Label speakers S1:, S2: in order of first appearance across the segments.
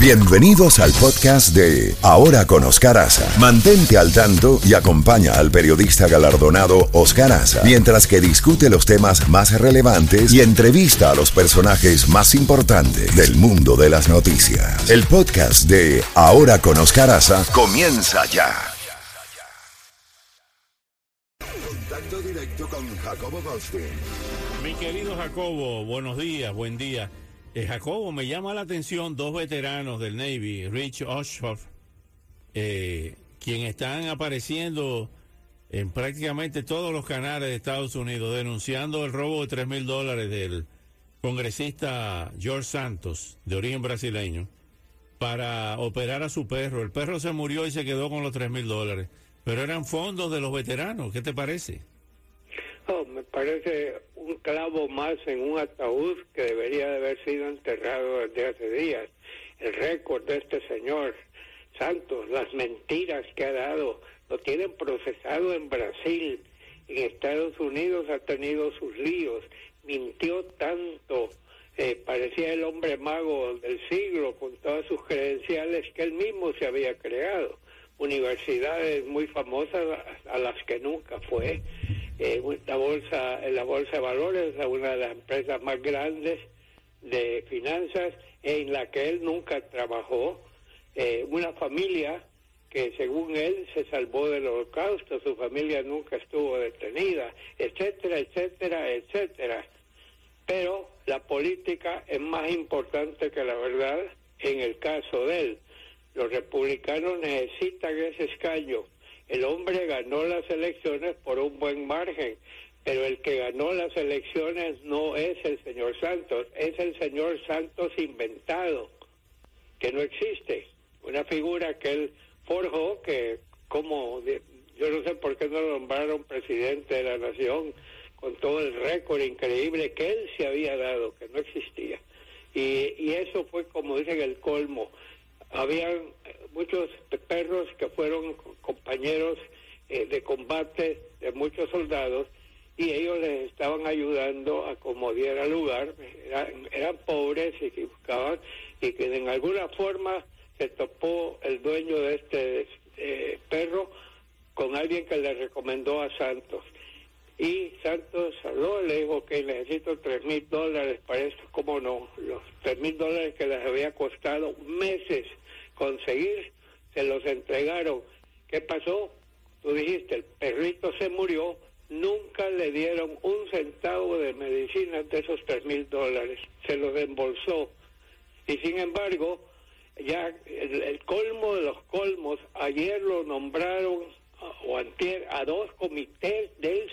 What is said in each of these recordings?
S1: Bienvenidos al podcast de Ahora con Oscar Aza. Mantente al tanto y acompaña al periodista galardonado Oscar Aza mientras que discute los temas más relevantes y entrevista a los personajes más importantes del mundo de las noticias. El podcast de Ahora con Oscar Aza comienza ya. Contacto directo con Jacobo Goldstein.
S2: Mi querido Jacobo, buenos días, buen día. Eh, Jacobo, me llama la atención dos veteranos del Navy, Rich Oshoff, eh, quien están apareciendo en prácticamente todos los canales de Estados Unidos denunciando el robo de 3 mil dólares del congresista George Santos, de origen brasileño, para operar a su perro. El perro se murió y se quedó con los 3 mil dólares, pero eran fondos de los veteranos. ¿Qué te parece?
S3: Parece un clavo más en un ataúd que debería de haber sido enterrado desde hace días. El récord de este señor. Santos, las mentiras que ha dado, lo tienen procesado en Brasil, en Estados Unidos ha tenido sus líos, mintió tanto, eh, parecía el hombre mago del siglo con todas sus credenciales que él mismo se había creado. Universidades muy famosas a las que nunca fue eh, la bolsa, la bolsa de valores, una de las empresas más grandes de finanzas en la que él nunca trabajó, eh, una familia que según él se salvó del holocausto, su familia nunca estuvo detenida, etcétera, etcétera, etcétera. Pero la política es más importante que la verdad en el caso de él. Los republicanos necesitan ese escaño el hombre ganó las elecciones por un buen margen, pero el que ganó las elecciones no es el señor Santos, es el señor Santos inventado, que no existe. Una figura que él forjó, que como yo no sé por qué no lo nombraron presidente de la nación, con todo el récord increíble que él se había dado, que no existía. Y, y eso fue, como dicen, el colmo habían muchos perros que fueron compañeros eh, de combate de muchos soldados y ellos les estaban ayudando a como diera lugar, eran, pobres y que buscaban y que en alguna forma se topó el dueño de este eh, perro con alguien que le recomendó a Santos. Y Santos habló, le dijo que necesito tres mil dólares para esto, ¿cómo no? Los tres mil dólares que les había costado meses conseguir, se los entregaron. ¿Qué pasó? Tú dijiste, el perrito se murió, nunca le dieron un centavo de medicina de esos tres mil dólares, se los embolsó. Y sin embargo, ya el, colmo de los colmos, ayer lo nombraron o antier a dos comités del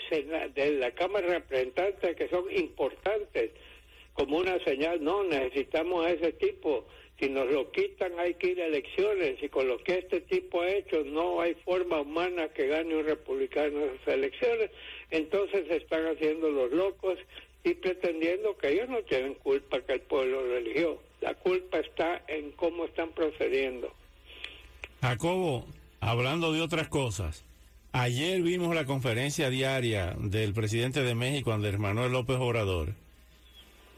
S3: de la Cámara de Representantes que son importantes, como una señal, no, necesitamos a ese tipo si nos lo quitan hay que ir a elecciones y con lo que este tipo ha hecho no hay forma humana que gane un republicano esas elecciones, entonces se están haciendo los locos y pretendiendo que ellos no tienen culpa que el pueblo lo eligió. La culpa está en cómo están procediendo.
S2: Jacobo, hablando de otras cosas, ayer vimos la conferencia diaria del presidente de México, Andrés Manuel López Obrador,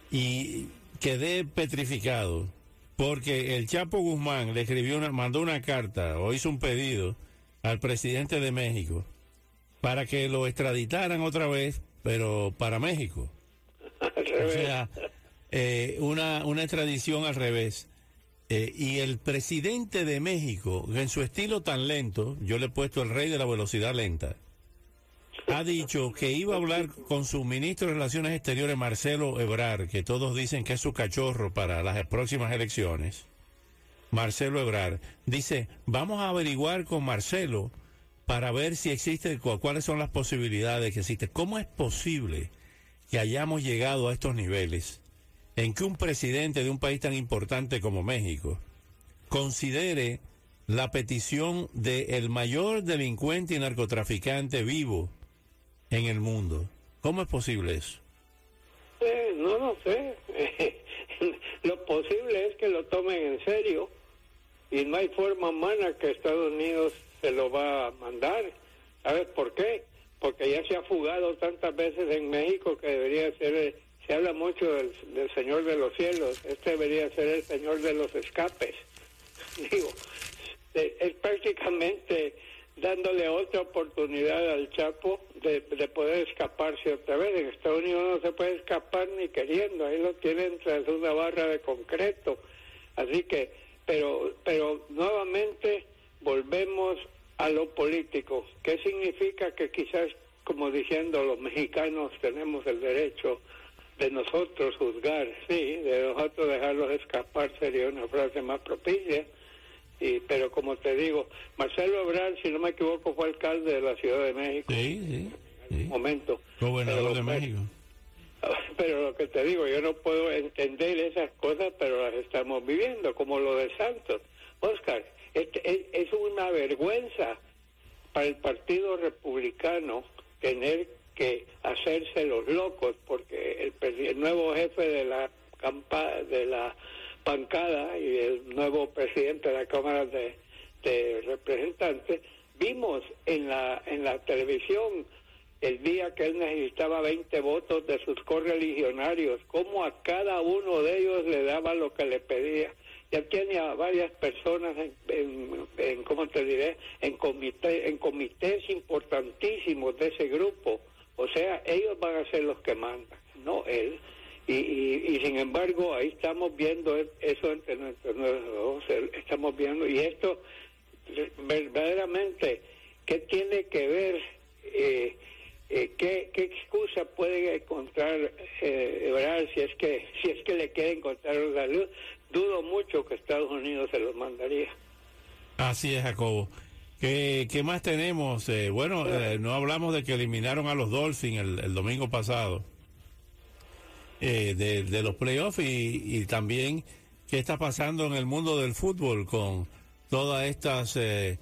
S2: y quedé petrificado porque el Chapo Guzmán le escribió una, mandó una carta o hizo un pedido al presidente de México para que lo extraditaran otra vez, pero para México. o sea, eh, una, una extradición al revés. Eh, y el presidente de México, en su estilo tan lento, yo le he puesto el rey de la velocidad lenta, ha dicho que iba a hablar con su ministro de Relaciones Exteriores, Marcelo Ebrar, que todos dicen que es su cachorro para las próximas elecciones. Marcelo Ebrar dice, vamos a averiguar con Marcelo para ver si existe, cuáles son las posibilidades que existen. ¿Cómo es posible que hayamos llegado a estos niveles en que un presidente de un país tan importante como México considere la petición del mayor delincuente y narcotraficante vivo en el mundo. ¿Cómo es posible eso?
S3: Eh, no lo sé. lo posible es que lo tomen en serio y no hay forma humana que Estados Unidos se lo va a mandar. ¿Sabes por qué? Porque ya se ha fugado tantas veces en México que debería ser, se habla mucho del, Señor de los Cielos, este debería ser el Señor de los Escapes. digo, es prácticamente dándole otra oportunidad al Chapo de, poder escaparse otra vez. En Estados Unidos no se puede escapar ni queriendo, ahí lo tienen tras una barra de concreto. Así que, pero, pero nuevamente volvemos a lo político. ¿Qué significa que quizás, como diciendo los mexicanos, tenemos el derecho de nosotros juzgar, sí, de nosotros dejarlos escapar sería una frase más propicia y, pero como te digo, Marcelo Ebrard, si no me equivoco, fue alcalde de la Ciudad de México.
S2: Sí, sí.
S3: momento.
S2: Gobernador de México.
S3: Pero lo que te digo, yo no puedo entender esas cosas, pero las estamos viviendo, como lo de Santos. Oscar, es, es, una vergüenza para el Partido Republicano tener que hacerse los locos, porque el, nuevo jefe de la campa de la bancada y el nuevo presidente de la Cámara de, Representantes, vimos en la, en la televisión el día que él necesitaba 20 votos de sus correligionarios, cómo a cada uno de ellos le daba lo que le pedía. Ya tenía varias personas en, ¿cómo te diré?, en, comité, en comités importantísimos de ese grupo. O sea, ellos van a ser los que mandan, no él. Y, y, sin embargo, ahí estamos viendo eso entre nuestros estamos viendo, y esto verdaderamente, ¿qué tiene que ver? Eh, eh, ¿qué, ¿qué, excusa puede encontrar eh, si es que si es que le quiere encontrar la luz? Dudo mucho que Estados Unidos se los mandaría.
S2: Así es, Jacobo. ¿Qué, más tenemos? Eh, bueno, no hablamos de que eliminaron a los Dolphins el, domingo pasado. Eh, de, los playoffs y, también qué está pasando en el mundo del fútbol con todas estas eh,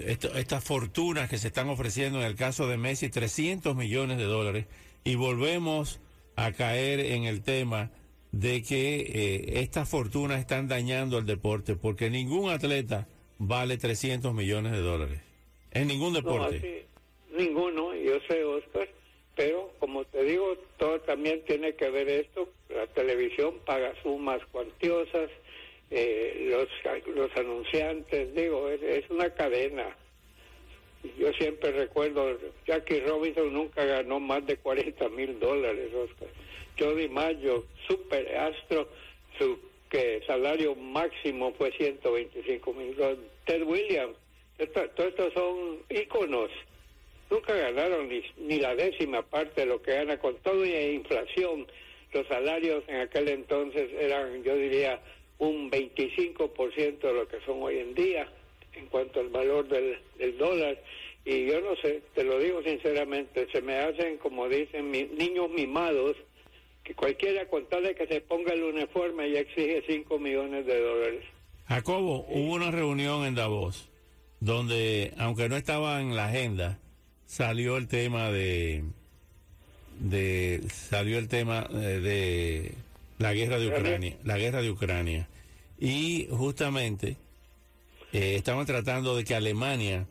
S2: estas fortunas que se están ofreciendo en el caso de Messi 300 millones de dólares y volvemos a caer en el tema de que eh, estas fortunas están dañando el deporte porque ningún atleta vale 300 millones de dólares en ningún deporte.
S3: ninguno, yo sé, Oscar pero como te digo, todo también tiene que ver esto, la televisión paga sumas cuantiosas, eh, los, los anunciantes, digo, es, una cadena. Yo siempre recuerdo, Jackie Robinson nunca ganó más de 40 mil dólares, Oscar. Jody Mayo, super astro, su que salario máximo fue 125 mil dólares. Ted Williams, todos estos son íconos nunca ganaron ni, ni la décima parte de lo que gana con todo y inflación. Los salarios en aquel entonces eran, yo diría, un 25% de lo que son hoy en día en cuanto al valor del, dólar. Y yo no sé, te lo digo sinceramente, se me hacen, como dicen, niños mimados, que cualquiera con tal de que se ponga el uniforme y exige 5 millones de dólares.
S2: Jacobo, hubo una reunión en Davos donde, aunque no estaba en la agenda, salió el tema de, de salió el tema eh, de, la guerra de Ucrania, la guerra de Ucrania. Y justamente eh, estaban tratando de que Alemania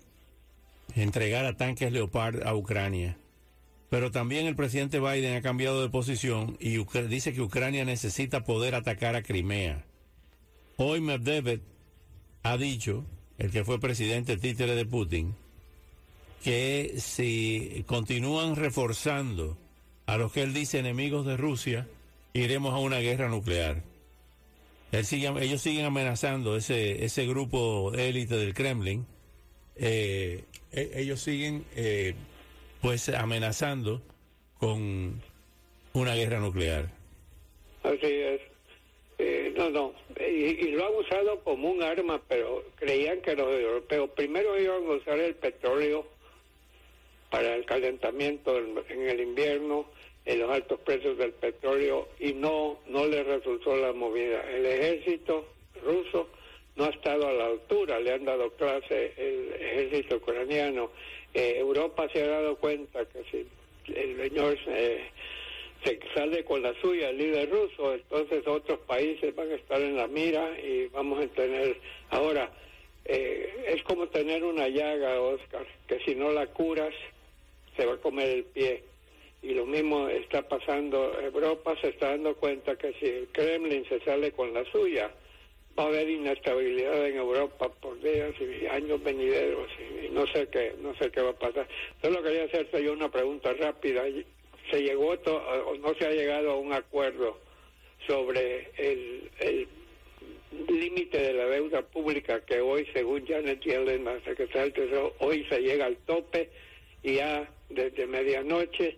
S2: entregara tanques Leopard a Ucrania. Pero también el presidente Biden ha cambiado de posición y dice que Ucrania necesita poder atacar a Crimea. Hoy Medvedev ha dicho, el que fue presidente títere de Putin, que si continúan reforzando a los que él dice enemigos de Rusia, iremos a una guerra nuclear. Ellos siguen amenazando ese, ese grupo élite del Kremlin. Eh, e, ellos siguen eh, pues amenazando con una guerra nuclear.
S3: Así es. Eh, no, no. Y, lo han usado como un arma, pero creían que los europeos primero iban a usar el petróleo para el calentamiento en el invierno, en los altos precios del petróleo y no, no le resultó la movida. El ejército ruso no ha estado a la altura, le han dado clase el ejército ucraniano. Eh, Europa se ha dado cuenta que si el señor se sale con la suya, el líder ruso, entonces otros países van a estar en la mira y vamos a tener ahora. Eh, es como tener una llaga, Oscar, que si no la curas, se va a comer el pie. Y lo mismo está pasando, Europa se está dando cuenta que si el Kremlin se sale con la suya, va a haber inestabilidad en Europa por días y años venideros y, no sé qué no sé qué va a pasar. Solo quería hacerte yo una pregunta rápida. Se llegó o no se ha llegado a un acuerdo sobre el, el límite de la deuda pública que hoy según Janet Yellen la secretaria del Tesoro hoy se llega al tope y ya desde medianoche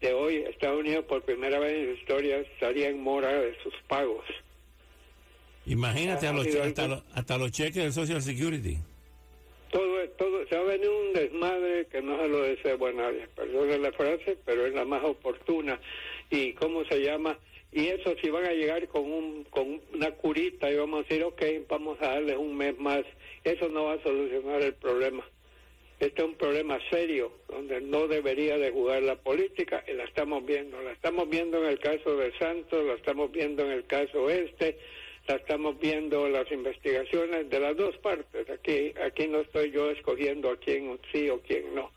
S3: de hoy Estados Unidos por primera vez en su historia estaría en mora de sus pagos.
S2: Imagínate hasta, los cheques del Social Security.
S3: Todo, se ha venido un desmadre que no se lo deseo a nadie, perdón la frase, pero es la más oportuna. ¿Y cómo se llama? Y eso si van a llegar con, un, con una curita y vamos a decir, ok, vamos a darles un mes más, eso no va a solucionar el problema. Este es un problema serio, donde no debería de jugar la política, y la estamos viendo. La estamos viendo en el caso de Santos, la estamos viendo en el caso este, estamos viendo las investigaciones de las dos partes. Aquí, aquí no estoy yo escogiendo a quién sí o quién no,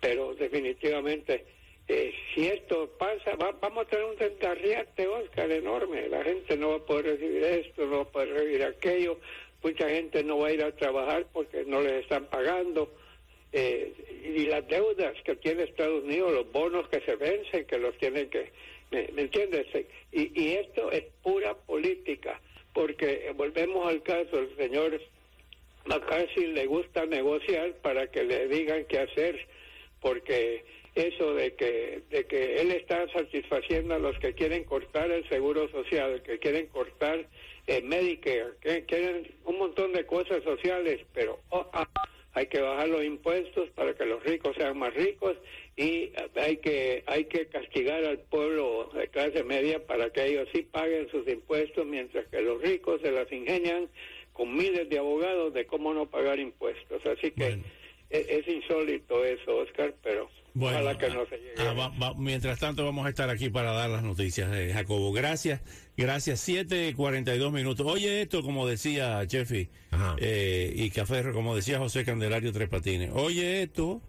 S3: pero definitivamente eh, si esto pasa, vamos a tener un desgarriate, Oscar, enorme. La gente no va a poder recibir esto, no va a poder recibir aquello. Mucha gente no va a ir a trabajar porque no les están pagando. Eh, y las deudas que tiene Estados Unidos, los bonos que se vencen, que los tienen que... ¿Me, entiendes? Y, y esto es pura política porque volvemos al caso, el señor McCarthy le gusta negociar para que le digan qué hacer, porque eso de que, de que él está satisfaciendo a los que quieren cortar el seguro social, que quieren cortar el Medicare, que quieren un montón de cosas sociales, pero oh, ah, hay que bajar los impuestos para que los ricos sean más ricos y hay que hay que castigar al pueblo de clase media para que ellos sí paguen sus impuestos mientras que los ricos se las ingenian con miles de abogados de cómo no pagar impuestos. Así que es, insólito eso Oscar pero ojalá que no se llegue
S2: ah, mientras tanto vamos a estar aquí para dar las noticias de Jacobo. Gracias gracias. 7.42 minutos. Oye esto como decía Jeffy eh, y Café como decía José Candelario Tres Patines. Oye esto